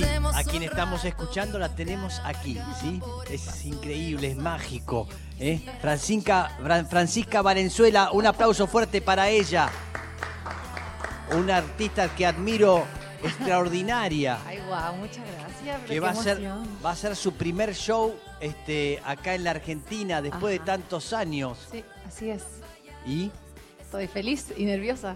Sí, a quien estamos escuchando la tenemos aquí, ¿sí? Es increíble, es mágico. ¿eh? Francisca, Fran- Francisca Valenzuela, un aplauso fuerte para ella. Una artista que admiro extraordinaria. Ay, guau, muchas gracias. pero que va a ser va a ser su primer show este, acá en la Argentina después de tantos años. Sí, así es. Y Estoy feliz y nerviosa.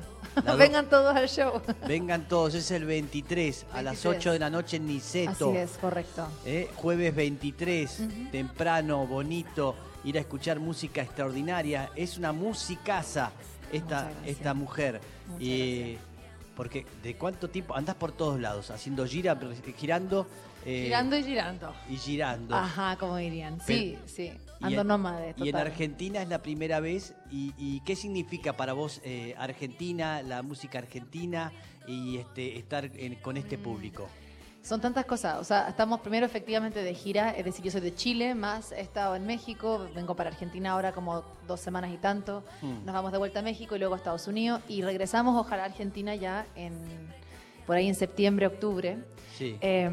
Vengan todos al show. vengan todos, es el 23 a las 23. 8 de la noche en Niceto. Así es, correcto. ¿eh? Jueves 23, Ujú. temprano, bonito, ir a escuchar música extraordinaria. Es una musicaza esta, esta mujer. Muchas Y- porque de cuánto tiempo andás por todos lados, haciendo gira, girando, eh, Girando y girando. y girando. Ajá, como dirían. Sí, sí. Ando nómade. Y en. Argentina es la primera vez. ¿Y, y qué significa para vos eh, Argentina, la música argentina y este, estar en- con este público? Son tantas cosas. O sea, estamos primero efectivamente de gira. Es decir, yo soy de Chile, más he estado en México. Vengo para Argentina ahora como dos semanas y tanto. Hmm. Nos vamos de vuelta a México y luego a Estados Unidos. Y regresamos, ojalá, a Argentina ya en por ahí en septiembre, octubre. Sí. Eh,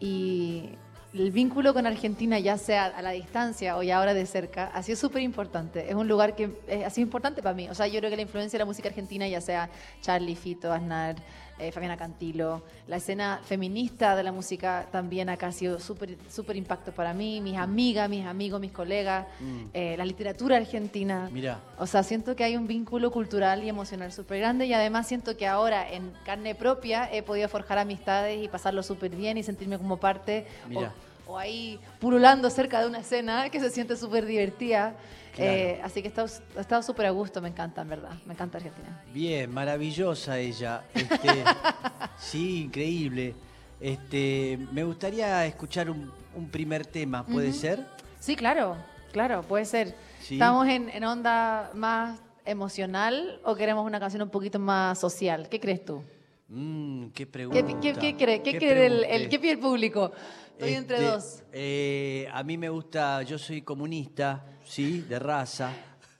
y el vínculo con Argentina, ya sea a la distancia o ya ahora de cerca, ha sido súper importante. Es un lugar que ha sido importante para mí. O sea, yo creo que la influencia de la música argentina, ya sea Charlie, Fito, Aznar, eh, Fabiana Cantilo, la escena feminista de la música también acá ha sido súper súper impacto para mí, mis amigas, mis amigos, mis colegas, Mm. eh, la literatura argentina. Mira, O sea, siento que hay un vínculo cultural y emocional súper grande y además siento que ahora en carne propia he podido forjar amistades y pasarlo súper bien y sentirme como parte Mira. o, o ahí pululando cerca de una escena que se siente súper divertida. Claro. Eh, así que he estado súper a gusto, me encanta, en verdad. Me encanta Argentina. bien, maravillosa ella. Este, sí, increíble. Este, me gustaría escuchar un, un primer tema, ¿puede ser? Sí, claro, claro, puede ser. Sí. ¿Estamos en, en onda más emocional o queremos una canción un poquito más social? ¿Qué crees tú? Mm, qué ¿Qué, pregunta. qué, qué cree? ¿Qué, quiere el, el- pregunte. qué pide el público? Estoy entre Este, dos. eh, a mí me gusta, yo soy comunista, sí, de raza.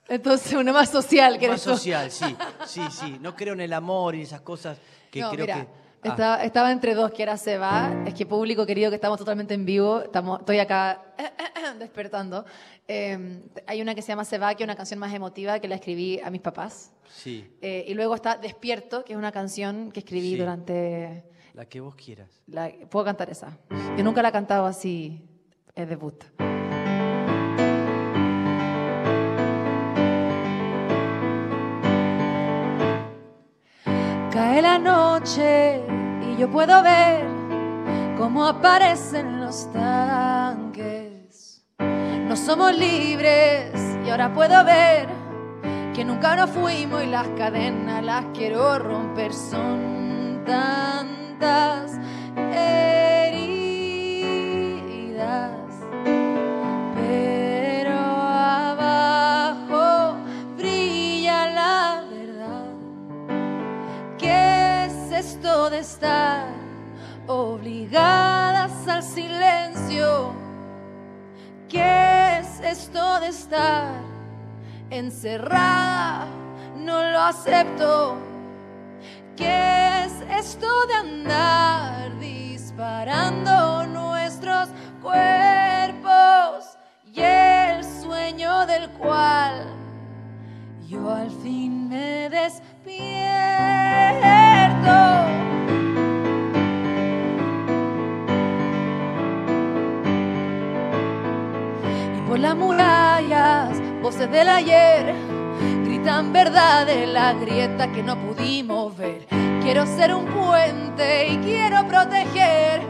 Entonces, una más social que Más social, sí, sí, sí. No creo en el amor y esas cosas que no, creo que. Ah, estaba, estaba entre dos, que era se va. Es que público querido, que estamos totalmente en vivo. Estamos, estoy acá despertando. Eh, hay una que se llama Se va, que es una canción más emotiva que la escribí a mis papás. sí, Eh, y luego está Despierto, que es una canción que escribí Sí. durante... la que vos quieras. la- Puedo cantar esa. Yo nunca la he cantado así, es debut. Cae la noche yo puedo ver cómo aparecen los tanques. No somos libres y ahora puedo ver que nunca nos fuimos y las cadenas las quiero romper. Son tantas heridas, esto de estar obligadas al silencio? ¿Qué es esto de estar encerrada? No lo acepto. ¿Qué es esto de andar disparando nuestros cuerpos y el sueño del cual yo al fin me despierto? Y por las murallas, voces del ayer gritan verdad de la grieta que no pudimos ver. Quiero ser un puente y quiero proteger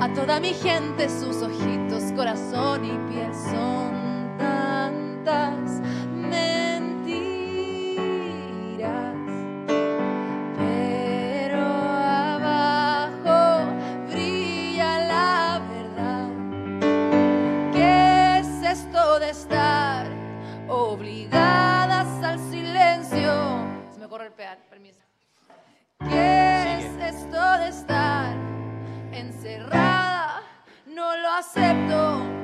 a toda mi gente, sus ojitos, corazón y piel. Son tantas Pedal, permiso. ¿Qué es esto de estar encerrada? No lo acepto.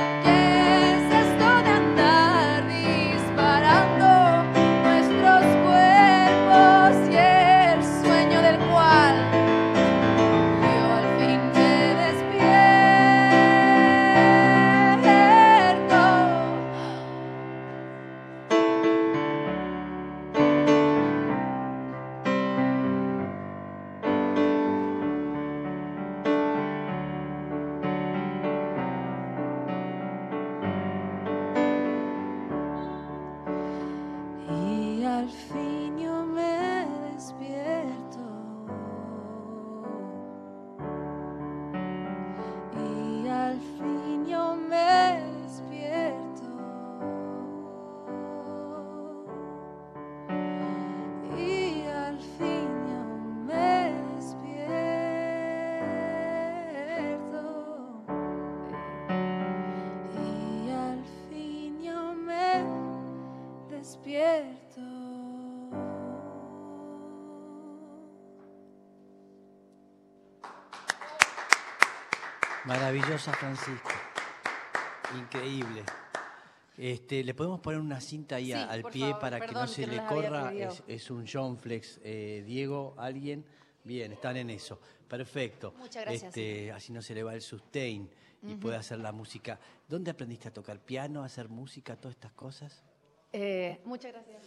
¿Y Maravillosa Francisca. Increíble. Este, le podemos poner una cinta ahí Sí, al pie favor, para que no se que no le corra. es un John Flex. Eh, Diego, alguien. Bien, están en eso. Perfecto. Muchas gracias. Este, así no se le va el sustain y puede hacer la música. ¿Dónde aprendiste a tocar piano, a hacer música, todas estas cosas? Eh, muchas gracias.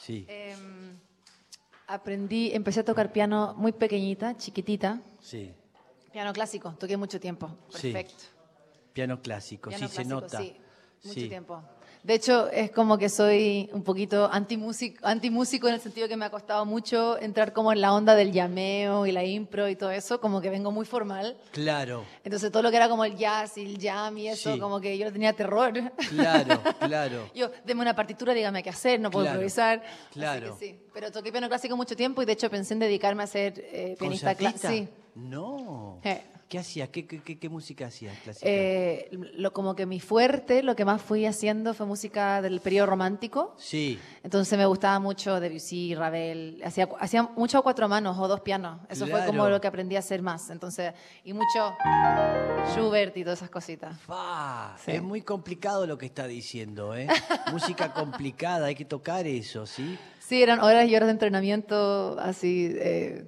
Sí, Em, aprendí, empecé a tocar piano muy pequeñita, chiquitita. sí. Piano clásico, toqué mucho tiempo. Sí. Perfecto. Piano clásico, Piano sí se nota. Sí, mucho Sí. tiempo. De hecho, es como que soy un poquito antimúsico, antimúsico en el sentido que me ha costado mucho entrar como en la onda del llameo y la impro y todo eso, como que vengo muy formal. Claro, Entonces todo lo que era como el jazz y el jam y eso, Sí. como que yo le tenía terror. claro, claro. Yo, deme una partitura, dígame qué hacer, no puedo Claro, improvisar. Así claro. que sí. Pero toqué piano clásico mucho tiempo y de hecho pensé en dedicarme a ser eh, pianista clásico. Sí. No. Eh. ¿Qué hacías? ¿Qué, qué, qué- qué música hacías clásica? Eh, lo, como que mi fuerte, lo que más fui haciendo fue música del periodo romántico. sí, Entonces me gustaba mucho Debussy, Ravel. Hacía, hacía mucho a cuatro manos o dos pianos. Eso fue como lo que aprendí a hacer más. Entonces, y mucho Schubert y todas esas cositas. Fa, Sí. Es muy complicado lo que está diciendo, ¿eh? Música complicada, hay que tocar eso, ¿sí? Sí, eran horas y horas de entrenamiento así eh,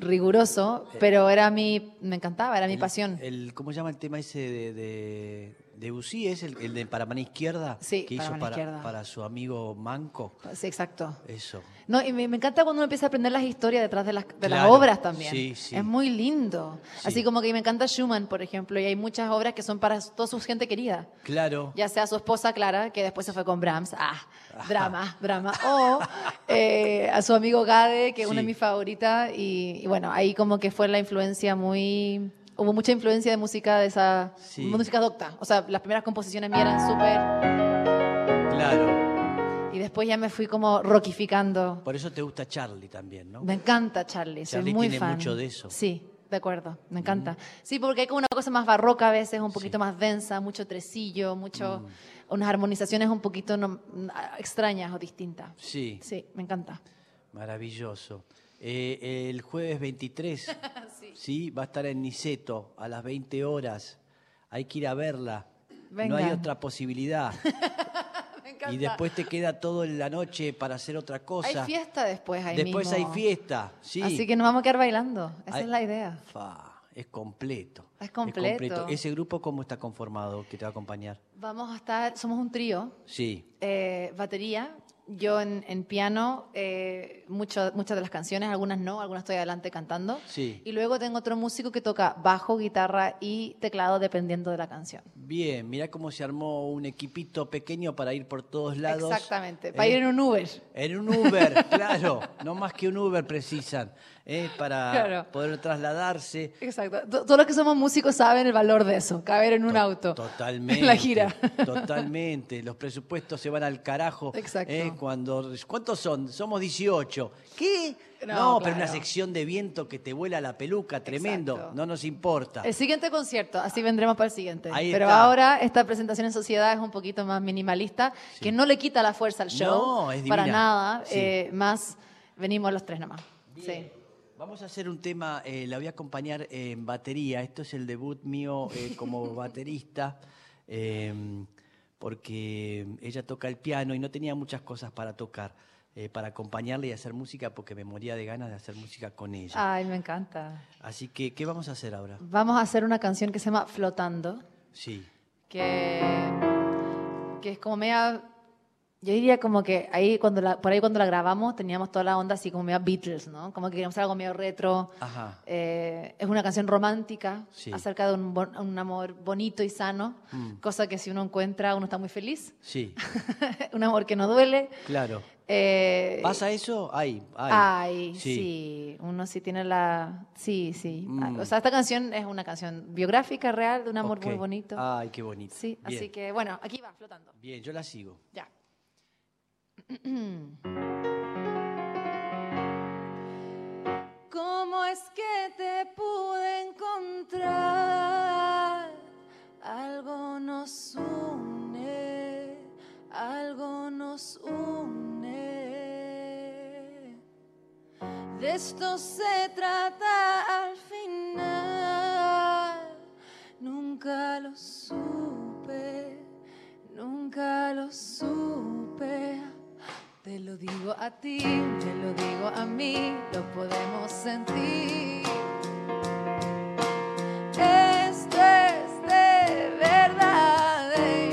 riguroso, pero era mi, me encantaba, era mi El- pasión. El, ¿Cómo se llama el tema ese de, de, de Debussy? ¿Es el, el de Para Mano Izquierda? Sí, que Para hizo para, Izquierda. para su amigo Manco. Sí, exacto. Eso. No, y me, me encanta cuando uno empieza a aprender las historias detrás de las, de las Claro, obras también. sí, sí. Es muy lindo. Sí. Así como que me encanta Schumann, por ejemplo, y hay muchas obras que son para toda su gente querida. Claro. Ya sea su esposa Clara, que después se fue con Brahms, ah, drama, drama, o eh, a su amigo Gade, que es una de mis favoritas, y, y bueno, ahí como que fue la influencia muy... Hubo mucha influencia de música de esa... Sí. Música docta. O sea, las primeras composiciones mías eran súper... Claro. Y después ya me fui como rockificando. Por eso te gusta Charlie también, ¿no? Me encanta Charlie, soy Charlie muy tiene fan. mucho de eso. Sí, de acuerdo, me encanta. Sí, porque hay como una cosa más barroca a veces, un poquito más densa, mucho tresillo, mucho Mm. unas armonizaciones un poquito no- extrañas o distintas. Sí, Sí, me encanta. maravilloso. Eh, el jueves 23, sí. va a estar en Niceto a las 20 horas. Hay que ir a verla. No hay otra posibilidad. Me. Y después te queda toda la noche para hacer otra cosa. hay fiesta después ahí Después mismo. hay fiesta, sí. Así que nos vamos a quedar bailando. Esa Hay- es la idea. Fa, es completo. Es completo. ¿Ese grupo cómo está conformado que te va a acompañar? Vamos a estar, somos un trío, Sí, eh, batería, yo en, en piano, eh, mucho- muchas de las canciones, algunas no, algunas estoy adelante cantando. sí. Y luego tengo otro músico que toca bajo, guitarra y teclado dependiendo de la canción. Bien, mirá cómo se armó un equipito pequeño para ir por todos lados. Exactamente, para ¿eh? ir en un Uber. En un Uber, claro. No más que un Uber precisan, ¿eh? para Claro. poder trasladarse. Exacto. To- Todos los que somos músicos saben el valor de eso, caber en un To- auto. Totalmente. En la gira. Totalmente. Los presupuestos se van al carajo. Exacto. Cuando, ¿Cuántos son? Somos 18. ¿Qué? No, No, pero claro. una sección de viento que te vuela la peluca, tremendo. Exacto. No nos importa. El siguiente concierto, así vendremos para el siguiente. Ahí Pero está. ahora esta presentación en sociedad es un poquito más minimalista, que no le quita la fuerza al show. No, es Para divina. nada. Sí. eh, más venimos los tres nomás. Bien. Sí. Vamos a hacer un tema, eh, la voy a acompañar en batería. Esto es el debut mío eh, como baterista, eh, porque ella toca el piano y no tenía muchas cosas para tocar, eh, para acompañarle y hacer música, porque me moría de ganas de hacer música con ella. Ay, me encanta. Así que, ¿qué vamos a hacer ahora? Vamos a hacer una canción que se llama Flotando, Sí. que, que es como media... Yo diría como que ahí cuando la, por ahí cuando la grabamos teníamos toda la onda así como media Beatles, ¿no? Como que queríamos hacer algo medio retro. Ajá. Eh, es una canción romántica Sí. acerca de un, bon- un amor bonito y sano, Mm. cosa que si uno encuentra uno está muy feliz. Sí, un amor que no duele. claro. Eh, ¿Pasa eso? Ay, ay. Ay, Sí. sí. Uno sí tiene la... Sí, sí. Mm. O sea, esta canción es una canción biográfica, real, de un amor muy Ok. bonito. Ay, qué bonito. Sí, Bien. así que bueno, aquí va, flotando. Bien, yo la sigo. Ya. ¿Cómo es que te pude encontrar? Algo nos une, algo nos une. De esto se trata al final. Nunca lo supe, a ti, te lo digo a mí, lo podemos sentir. Esto es de verdad. eh.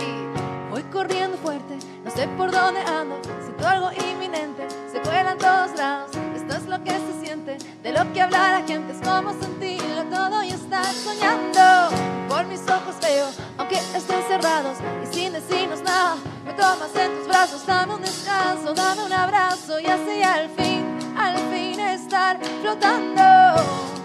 Y voy corriendo fuerte, no sé por dónde ando, siento algo inminente, se cuela en todos lados. Esto es lo que se siente, de lo que habla la gente, es como sentirlo todo y estar soñando. Por mis ojos veo, aunque estén cerrados y sin decirnos nada, me tomas en tus brazos, dame un descanso, dame un abrazo y así al fin, al fin estar flotando.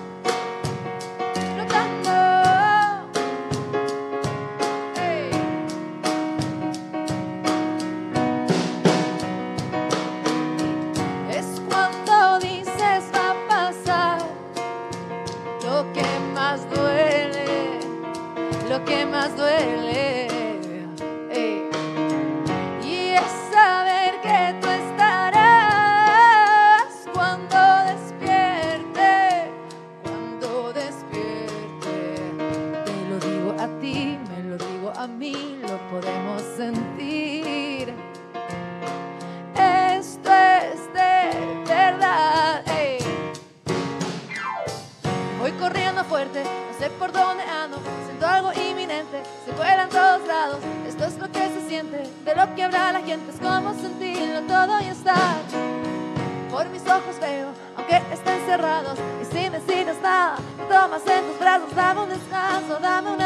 Que habla la gente, es como sentirlo todo y estar. Por mis ojos veo, aunque estén cerrados y sin decirnos nada, tomas en tus brazos, dame un descanso, dame un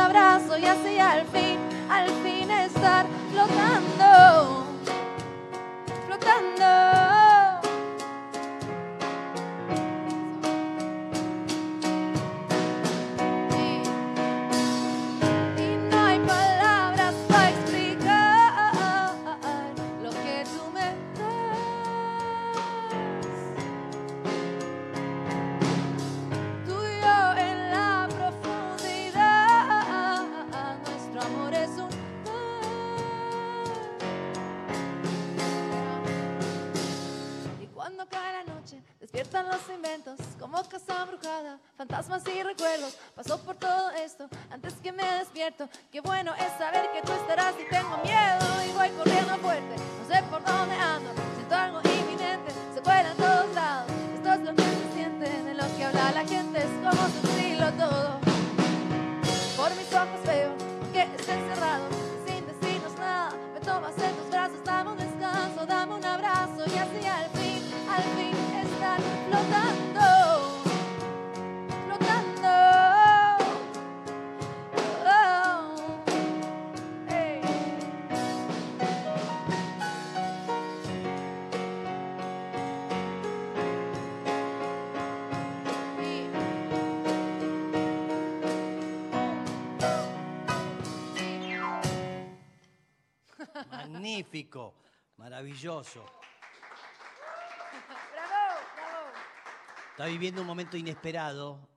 Maravilloso. Bravo, bravo. Está viviendo un momento inesperado.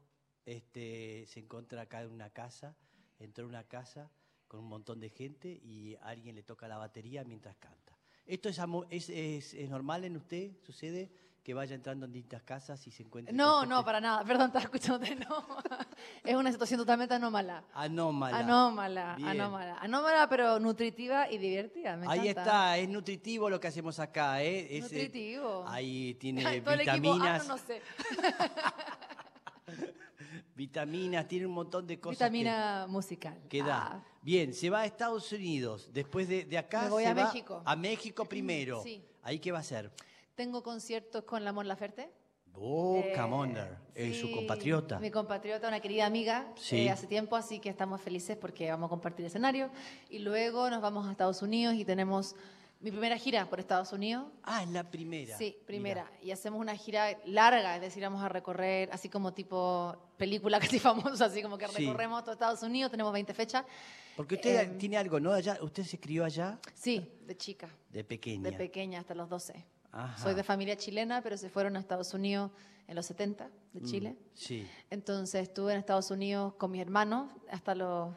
Este, se encuentra acá en una casa, entró en una casa con un montón de gente y alguien le toca la batería mientras canta. ¿Esto es, amo- es, es- es normal en usted? ¿Sucede? Que vaya entrando en distintas casas y se encuentre. No, no, para nada. Perdón, estaba escuchándote. No. Es una situación totalmente anómala. Anómala. Anómala, Bien. anómala. Anómala, pero nutritiva y divertida. Me Ahí encanta. está, es nutritivo lo que hacemos acá, ¿eh? Es, eh, Nutritivo. ahí tiene Todo el equipo, vitaminas, ah, no, no sé. vitaminas, tiene un montón de cosas. Vitamina musical. que, que da. Ah, Bien, se va a Estados Unidos. Después de, de acá Me voy se a va México. A México primero. Sí. ¿Ahí qué va a hacer? Tengo conciertos con la Mon Laferte. Oh, Eh, Commander, es su sí, compatriota. Mi compatriota, una querida amiga Sí. eh, hace tiempo, así que estamos felices porque vamos a compartir escenario. Y luego nos vamos a Estados Unidos y tenemos mi primera gira por Estados Unidos. Ah, es la primera. Sí, primera. Mirá. Y hacemos una gira larga, es decir, vamos a recorrer, así como tipo película casi famosa, así como que Sí. recorremos todo Estados Unidos, tenemos 20 fechas. Porque usted Em, tiene algo, ¿no? Allá, ¿Usted se crió allá Sí, de chica, de pequeña? de pequeña hasta los 12. Ajá. Soy de familia chilena, pero se fueron a Estados Unidos en los 70 de Mm, Chile. Sí. Entonces estuve en Estados Unidos con mis hermanos hasta los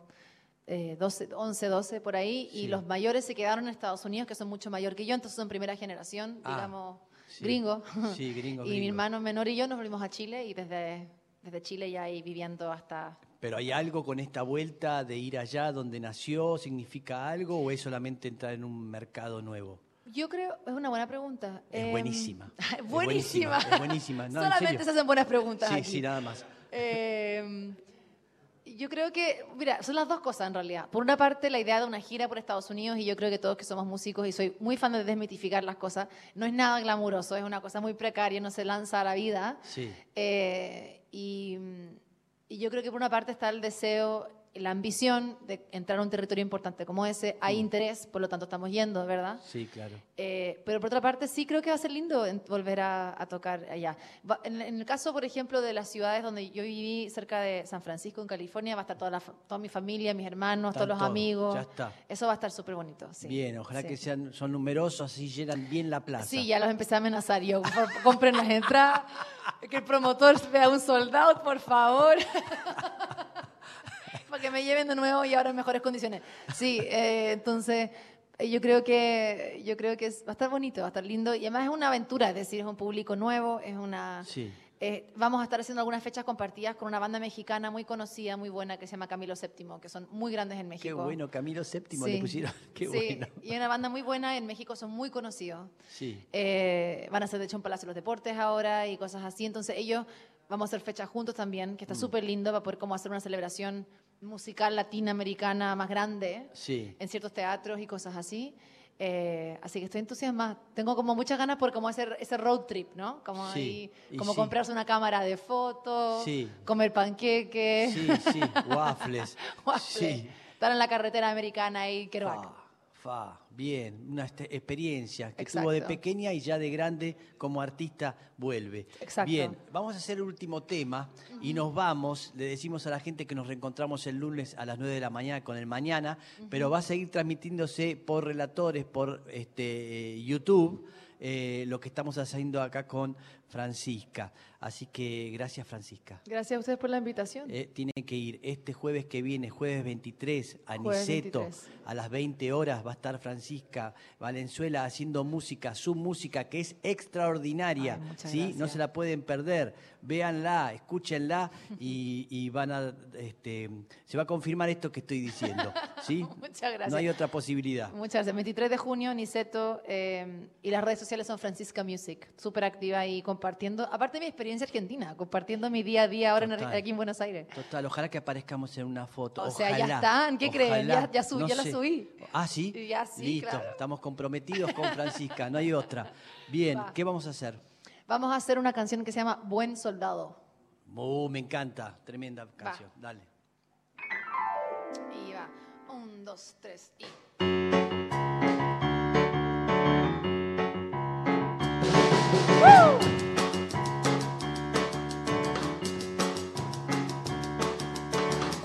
eh, 12, 11, 12 por ahí, Sí. y los mayores se quedaron en Estados Unidos, que son mucho mayor que yo, entonces son primera generación, Ah, digamos, sí. gringo. Sí, gringo, y mi gringo. hermano menor y yo nos volvimos a Chile y desde, desde Chile ya ahí viviendo hasta... ¿Pero hay algo con esta vuelta de ir allá donde nació? ¿Significa algo o es solamente entrar en un mercado nuevo? Yo creo, es una buena pregunta. Es Em, buenísima. Es buenísima. es buenísima. No, en Solamente se hacen buenas preguntas Sí, aquí. sí, nada más. Eh, yo creo que, mira, son las dos cosas en realidad. Por una parte, la idea de una gira por Estados Unidos, y yo creo que todos que somos músicos, y soy muy fan de desmitificar las cosas, no es nada glamuroso, es una cosa muy precaria, no se lanza a la vida. Sí. Eh, y, y yo creo que por una parte está el deseo, la ambición de entrar a un territorio importante como ese. Hay interés, por lo tanto estamos yendo, ¿verdad? Sí, claro. Eh, pero por otra parte, sí creo que va a ser lindo volver a, a tocar allá. Va- en, en el caso, por ejemplo, de las ciudades donde yo viví, cerca de San Francisco, en California, va a estar toda, la, toda mi familia, mis hermanos, Están todos los todos, amigos. ya está. Eso va a estar súper bonito. sí. Bien, ojalá Sí. que sean son numerosos, así llenan bien la plaza. Sí, ya los empecé a amenazar yo. Compren las entradas, que el promotor vea un soldado, por favor. Para que me lleven de nuevo y ahora en mejores condiciones. Sí, eh, entonces eh, yo creo que yo creo que es- va a estar bonito, va a estar lindo y además es una aventura, es decir, es un público nuevo, es una Sí. eh, vamos a estar haciendo algunas fechas compartidas con una banda mexicana muy conocida, muy buena que se llama Camilo VII, que son muy grandes en México. Qué bueno, Camilo VII Sí. le pusieron. Qué Sí, bueno. y una banda muy buena en México, son muy conocidos. Sí. Eh, van a hacer de hecho un Palacio de los Deportes ahora y cosas así. Entonces ellos vamos a hacer fechas juntos también, Mm. que está súper lindo, va a poder como hacer una celebración musical latinoamericana más grande Sí. en ciertos teatros y cosas así. Eh, así que estoy entusiasmada. Tengo como muchas ganas por como hacer ese road trip, ¿no? Como Sí, ahí, como sí. comprarse una cámara de fotos, Sí. comer panqueques, Sí, sí, waffles. waffles, estar en la carretera americana y Kerouac. Fa, fa, bien, una este- experiencia que Exacto. tuvo de pequeña y ya de grande como artista vuelve. Exacto. Bien, vamos a hacer el último tema y nos vamos. Le decimos a la gente que nos reencontramos el lunes a las 9 de la mañana con el mañana, pero va a seguir transmitiéndose por relatores, por este, eh, YouTube. eh, lo que estamos haciendo acá con Francisca. Así que gracias Francisca. Gracias a ustedes por la invitación. Eh, tiene que ir este jueves que viene, jueves 23, a Jueves Niceto, 23. a las 20 horas va a estar Francisca Valenzuela haciendo música, su música que es extraordinaria, Ay, ¿sí? No se la pueden perder. Véanla, escúchenla y, y van a, este, se va a confirmar esto que estoy diciendo, ¿sí? Muchas gracias. No hay otra posibilidad. Muchas gracias. 23 de junio, Niceto, eh, y las redes sociales son Francisca Music, súper activa ahí compartiendo, aparte de mi experiencia argentina, compartiendo mi día a día ahora en- Total. aquí en Buenos Aires. Total, ojalá que aparezcamos en una foto. O sea, ya ojalá, están, ¿qué creen? ojalá. Ya- ya subí- ya la subí. Ah, sí. Ya sí, Listo, claro. estamos comprometidos con Francisca, no hay otra. Bien, Va. ¿qué vamos a hacer? Vamos a hacer una canción que se llama Buen Soldado. Uh, me encanta, tremenda canción. Dale. Y va, un, dos, tres y...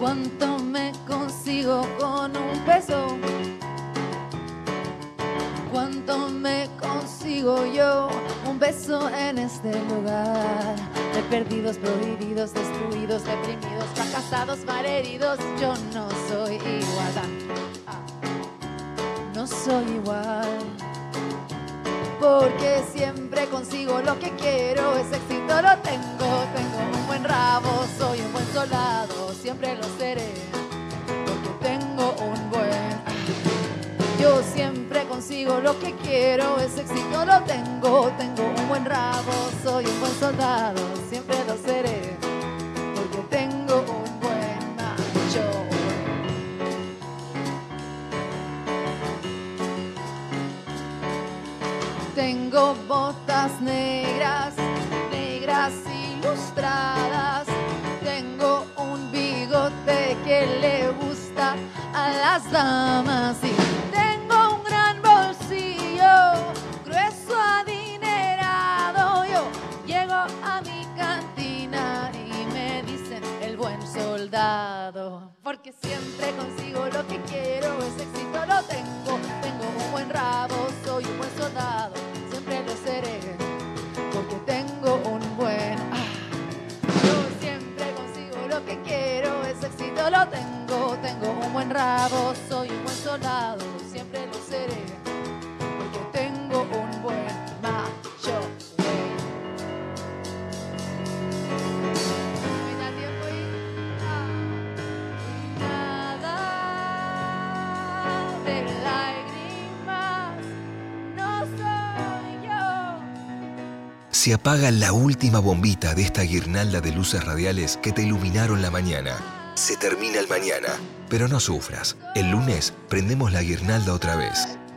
¿Cuánto me consigo con un peso? ¿Cuánto me consigo yo? Un beso en este lugar de perdidos, prohibidos, destruidos, deprimidos, fracasados, malheridos. Yo no soy igual. Ah. No soy igual. Porque siempre consigo lo que quiero, ese éxito lo tengo, tengo un buen rabo, soy un buen soldado, siempre lo seré, porque tengo un buen... Yo siempre consigo lo que quiero, ese éxito lo tengo, tengo un buen rabo, soy un buen soldado, siempre lo seré, negras, negras ilustradas. Tengo un bigote que le gusta a las damas. Y tengo un gran bolsillo, grueso adinerado. Yo llego a mi cantina y me dicen el buen soldado. Porque siempre consigo lo que quiero, ese éxito lo tengo. Rabo, soy un buen soldado, siempre lo seré. Porque tengo un buen macho. Se apaga la última bombita de esta guirnalda de luces radiales que te iluminaron la mañana. Se termina el mañana, pero no sufras. El lunes prendemos la guirnalda otra vez.